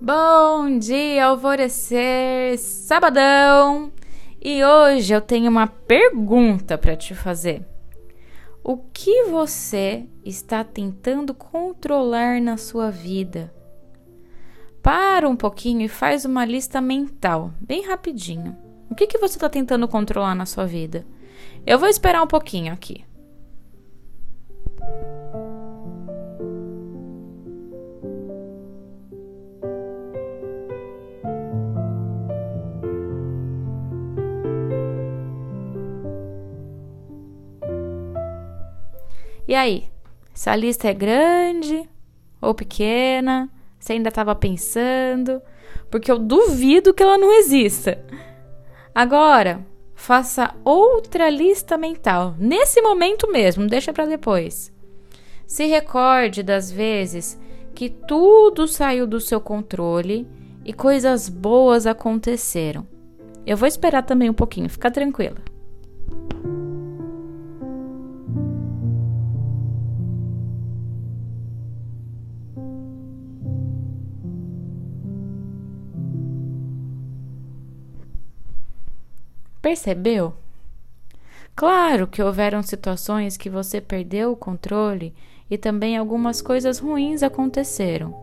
Bom dia, alvorecer, sabadão! E hoje eu tenho uma pergunta para te fazer. O que você está tentando controlar na sua vida? Para um pouquinho e faz uma lista mental, bem rapidinho. O que, que você está tentando controlar na sua vida? Eu vou esperar um pouquinho aqui. E aí? Essa lista é grande ou pequena? Você ainda estava pensando? Porque eu duvido que ela não exista. Agora, faça outra lista mental, nesse momento mesmo, deixa para depois. Se recorde das vezes que tudo saiu do seu controle e coisas boas aconteceram. Eu vou esperar também um pouquinho, fica tranquila. Percebeu? Claro que houveram situações que você perdeu o controle e também algumas coisas ruins aconteceram.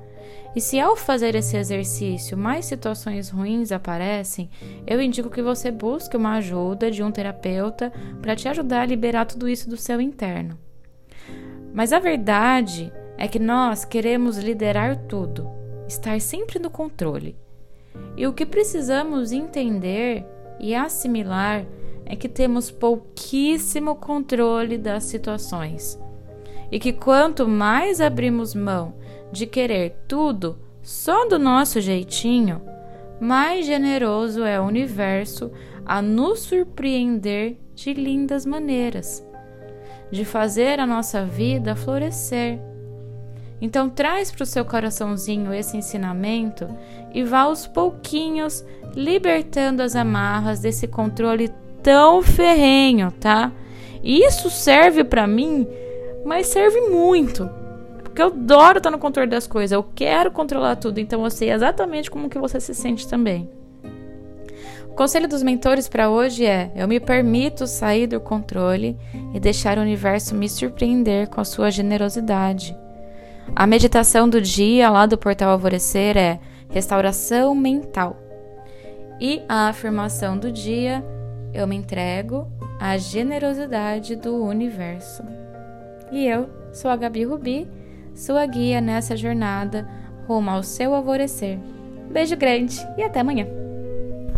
E se ao fazer esse exercício mais situações ruins aparecem, eu indico que você busque uma ajuda de um terapeuta para te ajudar a liberar tudo isso do seu interno. Mas a verdade é que nós queremos liderar tudo, estar sempre no controle. E o que precisamos entender e assimilar é que temos pouquíssimo controle das situações. E que quanto mais abrimos mão de querer tudo só do nosso jeitinho, mais generoso é o universo a nos surpreender de lindas maneiras, de fazer a nossa vida florescer. Então traz para o seu coraçãozinho esse ensinamento e vá aos pouquinhos libertando as amarras desse controle tão ferrenho, tá? Isso serve para mim, mas serve muito. Porque eu adoro estar no controle das coisas, eu quero controlar tudo, então eu sei exatamente como que você se sente também. O conselho dos mentores para hoje é: eu me permito sair do controle e deixar o universo me surpreender com a sua generosidade. A meditação do dia lá do portal Alvorecer é restauração mental. E a afirmação do dia: eu me entrego à generosidade do universo. E eu sou a Gabi Rubi, sua guia nessa jornada rumo ao seu alvorecer. Beijo grande e até amanhã!